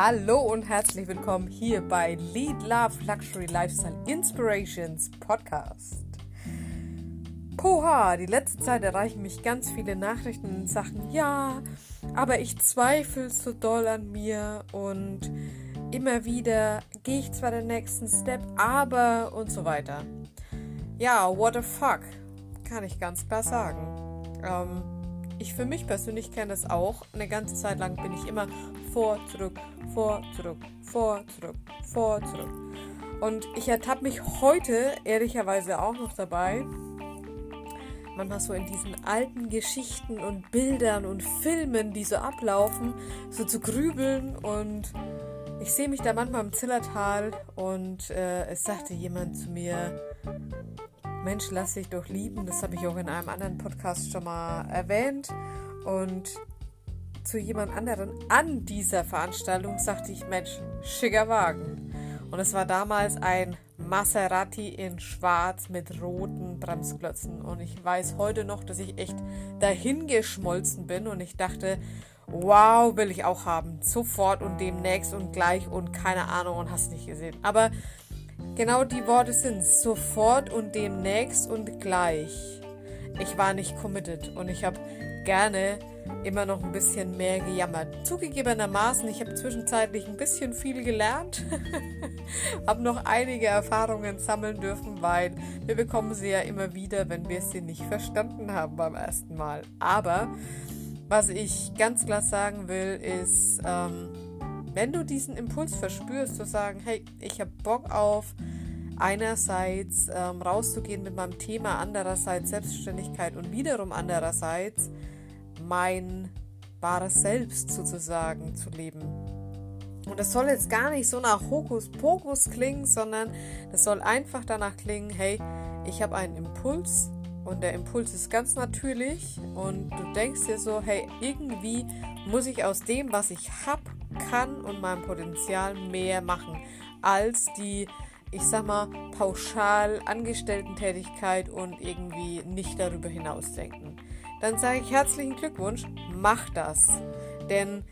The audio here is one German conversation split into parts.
Hallo und herzlich willkommen hier bei Lead Love Luxury Lifestyle Inspirations Podcast. Poha, die letzte Zeit erreichen mich ganz viele Nachrichten in Sachen, ja, aber ich zweifle so doll an mir und immer wieder gehe ich zwar den nächsten Step, aber und so weiter. Ja, what the fuck, kann ich ganz klar sagen. Ähm, ich für mich persönlich kenne das auch. Eine ganze Zeit lang bin ich immer vor, zurück, vor, zurück, vor, zurück, vor, zurück. Und ich ertappe mich heute ehrlicherweise auch noch dabei, manchmal so in diesen alten Geschichten und Bildern und Filmen, die so ablaufen, so zu grübeln und ich sehe mich da manchmal im Zillertal und äh, es sagte jemand zu mir, Mensch, lass dich doch lieben. Das habe ich auch in einem anderen Podcast schon mal erwähnt. Und zu jemand anderen an dieser Veranstaltung sagte ich, Mensch, schicker Wagen. Und es war damals ein Maserati in Schwarz mit roten Bremsklötzen. Und ich weiß heute noch, dass ich echt dahingeschmolzen bin und ich dachte, wow, will ich auch haben. Sofort und demnächst und gleich und keine Ahnung und hast nicht gesehen. Aber Genau die Worte sind sofort und demnächst und gleich. Ich war nicht committed und ich habe gerne immer noch ein bisschen mehr gejammert. Zugegebenermaßen, ich habe zwischenzeitlich ein bisschen viel gelernt, habe noch einige Erfahrungen sammeln dürfen, weil wir bekommen sie ja immer wieder, wenn wir sie nicht verstanden haben beim ersten Mal. Aber was ich ganz klar sagen will, ist, ähm, wenn du diesen Impuls verspürst, zu sagen, hey, ich habe Bock auf einerseits ähm, rauszugehen mit meinem Thema, andererseits Selbstständigkeit und wiederum andererseits mein wahres Selbst sozusagen zu leben. Und das soll jetzt gar nicht so nach Hokuspokus klingen, sondern das soll einfach danach klingen, hey, ich habe einen Impuls und der Impuls ist ganz natürlich und du denkst dir so, hey, irgendwie muss ich aus dem, was ich habe, kann und meinem Potenzial mehr machen als die, ich sag mal, pauschal Angestellten-Tätigkeit und irgendwie nicht darüber hinaus denken. Dann sage ich herzlichen Glückwunsch, mach das. Denn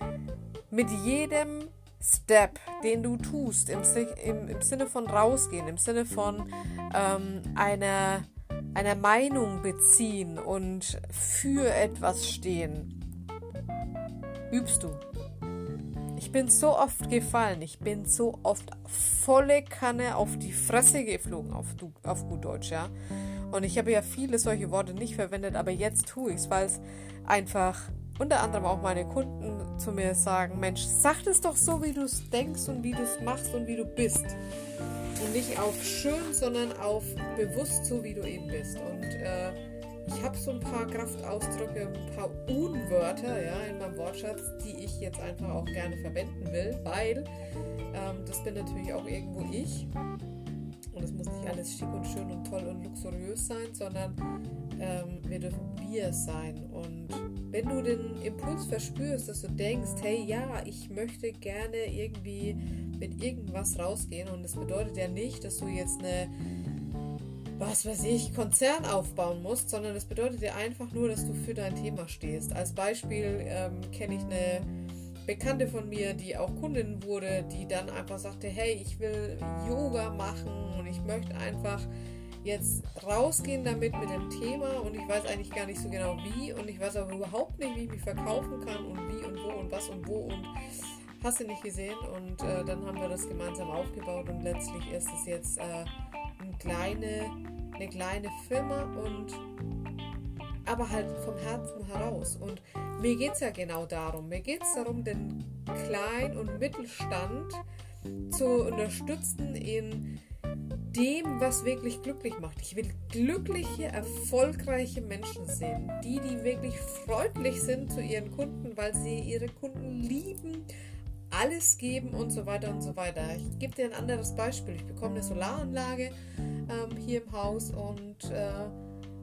mit jedem Step, den du tust, im, im, im Sinne von rausgehen, im Sinne von ähm, einer, einer Meinung beziehen und für etwas stehen, übst du. Ich bin so oft gefallen, ich bin so oft volle Kanne auf die Fresse geflogen, auf, auf gut Deutsch, ja. Und ich habe ja viele solche Worte nicht verwendet, aber jetzt tue ich es, weil es einfach unter anderem auch meine Kunden zu mir sagen, Mensch, sag es doch so, wie du es denkst und wie du es machst und wie du bist. Und nicht auf schön, sondern auf bewusst so, wie du eben bist. Und äh, ich habe so ein paar Kraftausdrücke, ein paar Unwörter ja, in meinem Wortschatz, die ich jetzt einfach auch gerne verwenden will, weil ähm, das bin natürlich auch irgendwo ich. Und es muss nicht alles schick und schön und toll und luxuriös sein, sondern ähm, wir dürfen wir sein. Und wenn du den Impuls verspürst, dass du denkst, hey ja, ich möchte gerne irgendwie mit irgendwas rausgehen und das bedeutet ja nicht, dass du jetzt eine was weiß ich, Konzern aufbauen musst, sondern das bedeutet ja einfach nur, dass du für dein Thema stehst. Als Beispiel ähm, kenne ich eine Bekannte von mir, die auch Kundin wurde, die dann einfach sagte, hey, ich will Yoga machen und ich möchte einfach jetzt rausgehen damit mit dem Thema und ich weiß eigentlich gar nicht so genau wie und ich weiß aber überhaupt nicht, wie ich mich verkaufen kann und wie und wo und was und wo und hast du nicht gesehen und äh, dann haben wir das gemeinsam aufgebaut und letztlich ist es jetzt äh, kleine, eine kleine Firma und aber halt vom Herzen heraus. Und mir geht es ja genau darum. Mir geht es darum, den Klein- und Mittelstand zu unterstützen in dem, was wirklich glücklich macht. Ich will glückliche, erfolgreiche Menschen sehen. Die, die wirklich freundlich sind zu ihren Kunden, weil sie ihre Kunden lieben alles geben und so weiter und so weiter. Ich gebe dir ein anderes Beispiel. Ich bekomme eine Solaranlage ähm, hier im Haus und äh,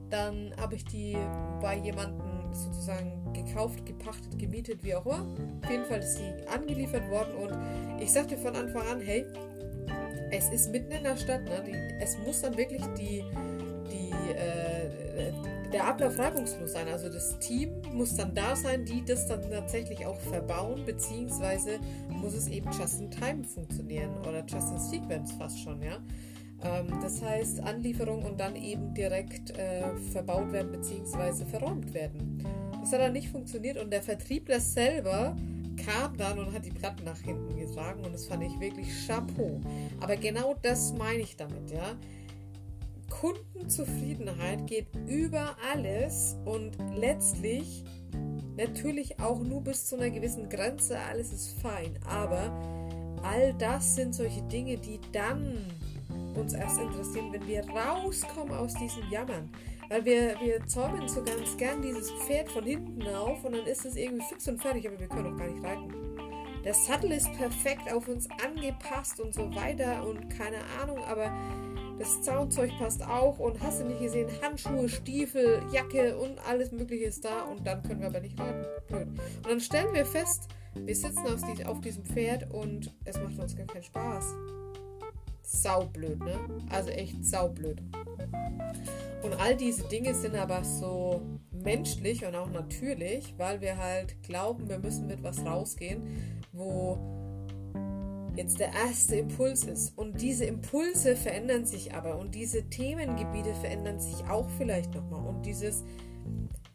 dann habe ich die bei jemandem sozusagen gekauft, gepachtet, gemietet, wie auch immer. Auf jeden Fall ist die angeliefert worden und ich sagte von Anfang an, hey, es ist mitten in der Stadt, ne? Die, es muss dann wirklich die, die äh, der Ablauf reibungslos sein. Also das Team muss dann da sein, die das dann tatsächlich auch verbauen, beziehungsweise muss es eben just in time funktionieren oder just in sequence fast schon, ja. Ähm, das heißt Anlieferung und dann eben direkt äh, verbaut werden beziehungsweise verräumt werden. Das hat dann nicht funktioniert und der Vertriebler selber kam dann und hat die Platten nach hinten getragen und das fand ich wirklich Chapeau. Aber genau das meine ich damit, ja. Kundenzufriedenheit geht über alles und letztlich natürlich auch nur bis zu einer gewissen Grenze, alles ist fein, aber all das sind solche Dinge, die dann uns erst interessieren, wenn wir rauskommen aus diesem Jammern. Weil wir, wir zäumen so ganz gern dieses Pferd von hinten auf und dann ist es irgendwie fix und fertig, aber wir können auch gar nicht reiten. Der Sattel ist perfekt auf uns angepasst und so weiter und keine Ahnung, aber das Zaunzeug passt auch und hast du nicht gesehen, Handschuhe, Stiefel, Jacke und alles mögliche ist da und dann können wir aber nicht reiten. Blöd. Und dann stellen wir fest, wir sitzen auf, auf diesem Pferd und es macht uns gar keinen Spaß. Saublöd, ne? Also echt saublöd. Und all diese Dinge sind aber so menschlich und auch natürlich, weil wir halt glauben, wir müssen mit was rausgehen, wo jetzt der erste Impuls ist. Und diese Impulse verändern sich aber und diese Themengebiete verändern sich auch vielleicht nochmal. Und dieses,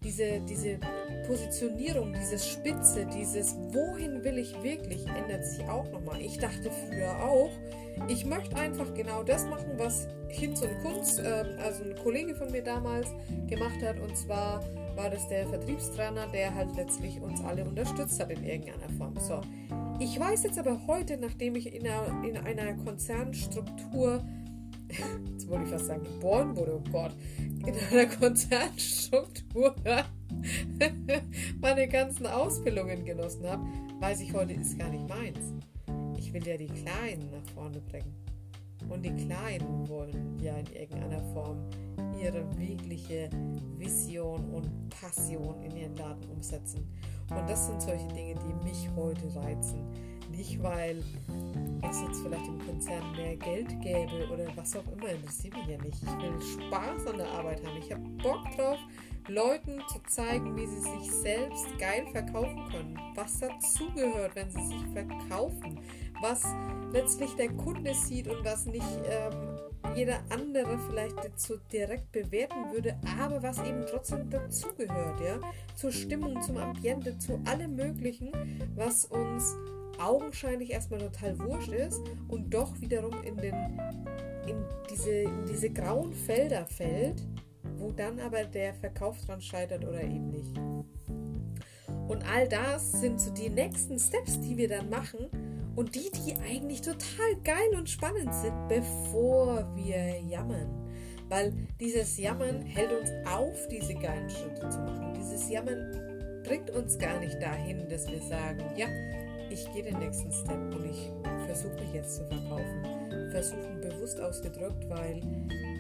diese, diese Positionierung, dieses Spitze, dieses Wohin will ich wirklich, ändert sich auch nochmal. Ich dachte früher auch, ich möchte einfach genau das machen, was Hinz und Kunz, äh, also ein Kollege von mir damals, gemacht hat. Und zwar war das der Vertriebstrainer, der halt letztlich uns alle unterstützt hat in irgendeiner Form. So, ich weiß jetzt aber heute, nachdem ich in einer, in einer Konzernstruktur, wollte ich fast sagen, geboren wurde, oh Gott, in einer Konzernstruktur meine ganzen Ausbildungen genossen habe, weiß ich heute, ist gar nicht meins. Ich will ja die Kleinen nach vorne bringen. Und die Kleinen wollen ja in irgendeiner Form ihre wirkliche Vision und Passion in ihren Laden umsetzen. Und das sind solche Dinge, die mich heute reizen. Nicht, weil es jetzt vielleicht im Konzern mehr Geld gäbe oder was auch immer, interessiert mich ja nicht. Ich will Spaß an der Arbeit haben. Ich habe Bock drauf, Leuten zu zeigen, wie sie sich selbst geil verkaufen können. Was dazugehört, wenn sie sich verkaufen. Was letztlich der Kunde sieht und was nicht ähm, jeder andere vielleicht so direkt bewerten würde, aber was eben trotzdem dazugehört, ja, zur Stimmung, zum Ambiente, zu allem Möglichen, was uns augenscheinlich erstmal total wurscht ist und doch wiederum in, den, in, diese, in diese grauen Felder fällt, wo dann aber der Verkauf dran scheitert oder eben nicht. Und all das sind so die nächsten Steps, die wir dann machen, und die, die eigentlich total geil und spannend sind, bevor wir jammern. Weil dieses Jammern hält uns auf, diese geilen Schritte zu machen. Dieses Jammern bringt uns gar nicht dahin, dass wir sagen, ja, ich gehe den nächsten Step und ich versuche mich jetzt zu verkaufen. Versuchen bewusst ausgedrückt, weil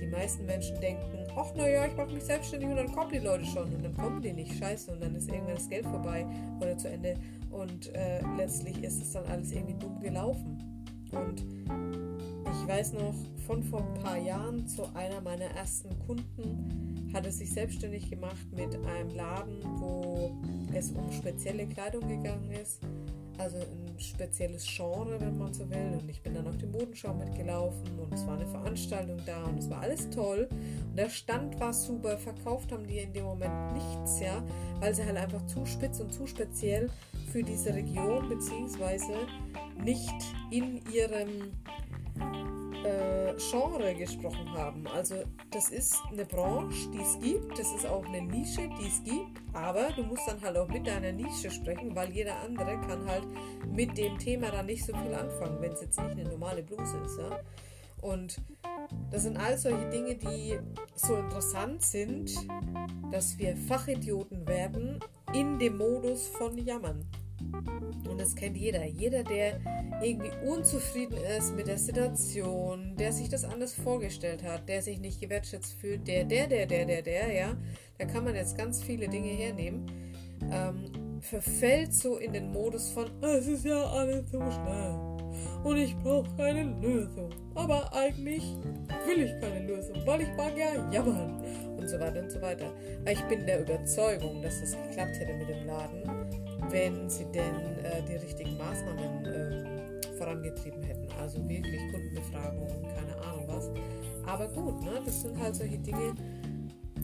die meisten Menschen denken, ach naja, ich mache mich selbstständig und dann kommen die Leute schon und dann kommen die nicht, scheiße, und dann ist irgendwann das Geld vorbei oder zu Ende und äh, letztlich ist es dann alles irgendwie dumm gelaufen. Und ich weiß noch von vor ein paar Jahren zu einer meiner ersten Kunden hat es sich selbstständig gemacht mit einem Laden, wo es um spezielle Kleidung gegangen ist also ein spezielles Genre, wenn man so will. Und ich bin dann auf die Modenschau mitgelaufen und es war eine Veranstaltung da und es war alles toll. Und der Stand war super, verkauft haben die in dem Moment nichts, ja, weil sie halt einfach zu spitz und zu speziell für diese Region beziehungsweise nicht in ihrem Genre gesprochen haben. Also das ist eine Branche, die es gibt, das ist auch eine Nische, die es gibt, aber du musst dann halt auch mit deiner Nische sprechen, weil jeder andere kann halt mit dem Thema dann nicht so viel anfangen, wenn es jetzt nicht eine normale Bluse ist. Ja? Und das sind all solche Dinge, die so interessant sind, dass wir Fachidioten werden in dem Modus von Jammern. Und das kennt jeder. Jeder, der irgendwie unzufrieden ist mit der Situation, der sich das anders vorgestellt hat, der sich nicht gewertschätzt fühlt, der, der, der, der, der, der, ja, da kann man jetzt ganz viele Dinge hernehmen, ähm, verfällt so in den Modus von, es ist ja alles so schnell und ich brauche keine Lösung. Aber eigentlich will ich keine Lösung, weil ich mag ja jammern. Und so weiter und so weiter. Aber ich bin der Überzeugung, dass das geklappt hätte mit dem Laden, wenn sie denn äh, die richtigen Maßnahmen äh, vorangetrieben hätten. Also wirklich Kundenbefragungen, keine Ahnung was. Aber gut, ne? das sind halt solche Dinge,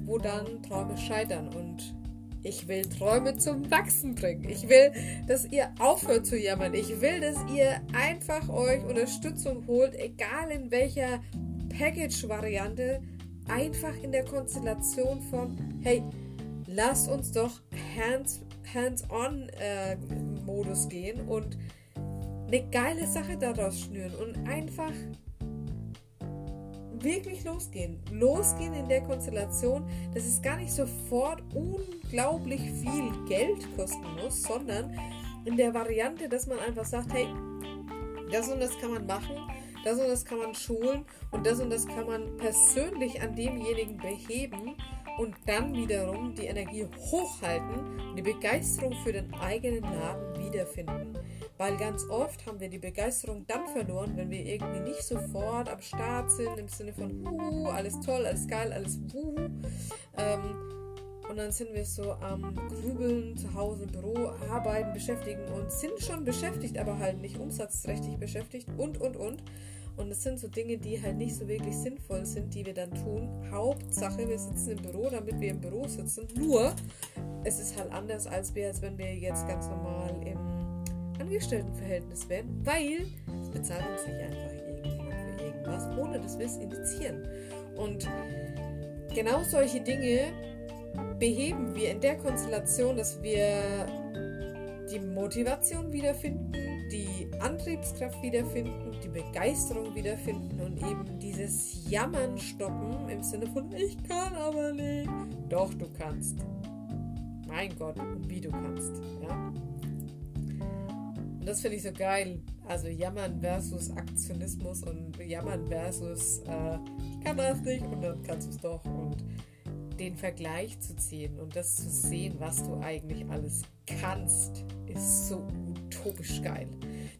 wo dann Träume scheitern und ich will Träume zum Wachsen bringen. Ich will, dass ihr aufhört zu jammern. Ich will, dass ihr einfach euch Unterstützung holt, egal in welcher Package-Variante, einfach in der Konstellation von, hey, lasst uns doch Hands-on-Modus äh, gehen und eine geile Sache daraus schnüren und einfach wirklich losgehen. Losgehen in der Konstellation, dass es gar nicht sofort unglaublich viel Geld kosten muss, sondern in der Variante, dass man einfach sagt, hey, das und das kann man machen, das und das kann man schulen und das und das kann man persönlich an demjenigen beheben und dann wiederum die Energie hochhalten und die Begeisterung für den eigenen Laden wiederfinden. Weil ganz oft haben wir die Begeisterung dann verloren, wenn wir irgendwie nicht sofort am Start sind, im Sinne von, huhu, alles toll, alles geil, alles wuhu. Ähm, und dann sind wir so am Grübeln, zu Hause, Büro, arbeiten, beschäftigen und sind schon beschäftigt, aber halt nicht umsatzträchtig beschäftigt und, und, und. Und es sind so Dinge, die halt nicht so wirklich sinnvoll sind, die wir dann tun. Hauptsache, wir sitzen im Büro, damit wir im Büro sitzen. Nur, es ist halt anders, als, wir, als wenn wir jetzt ganz normal im Angestelltenverhältnis wären, weil es bezahlt uns nicht einfach irgendjemand für irgendwas, ohne dass wir es initiieren. Und genau solche Dinge beheben wir in der Konstellation, dass wir die Motivation wiederfinden, die Antriebskraft wiederfinden, die Begeisterung wiederfinden und eben dieses Jammern stoppen im Sinne von ich kann aber nicht. Doch, du kannst. Mein Gott, wie du kannst. Ja? Und das finde ich so geil. Also Jammern versus Aktionismus und Jammern versus äh, ich kann das nicht und dann kannst du es doch. Und den Vergleich zu ziehen und das zu sehen, was du eigentlich alles kannst, ist so utopisch geil.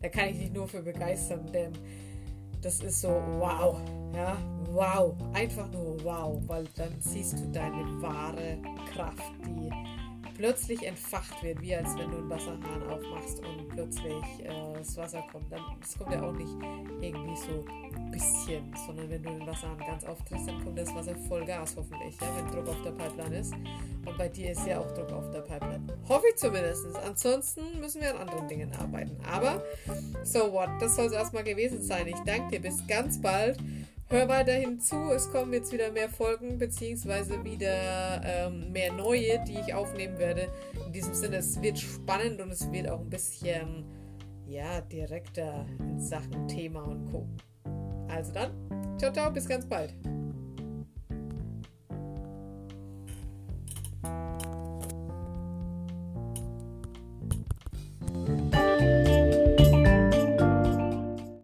Da kann ich dich nur für begeistern, denn das ist so wow, ja, wow, einfach nur wow, weil dann siehst du deine wahre Kraft, die plötzlich entfacht wird, wie als wenn du einen Wasserhahn aufmachst und plötzlich äh, das Wasser kommt. Dann, das kommt ja auch nicht irgendwie so ein bisschen, sondern wenn du den Wasserhahn ganz auftrittst, dann kommt das Wasser voll Gas hoffentlich, ja, wenn Druck auf der Pipeline ist. Und bei dir ist ja auch Druck auf der Pipeline. Hoffe ich zumindest. Ansonsten müssen wir an anderen Dingen arbeiten. Aber so what, das soll es erstmal gewesen sein. Ich danke dir. Bis ganz bald. Hör weiterhin zu, es kommen jetzt wieder mehr Folgen, beziehungsweise wieder ähm, mehr neue, die ich aufnehmen werde. In diesem Sinne, es wird spannend und es wird auch ein bisschen ja, direkter in Sachen Thema und Co. Also dann, ciao, ciao, bis ganz bald.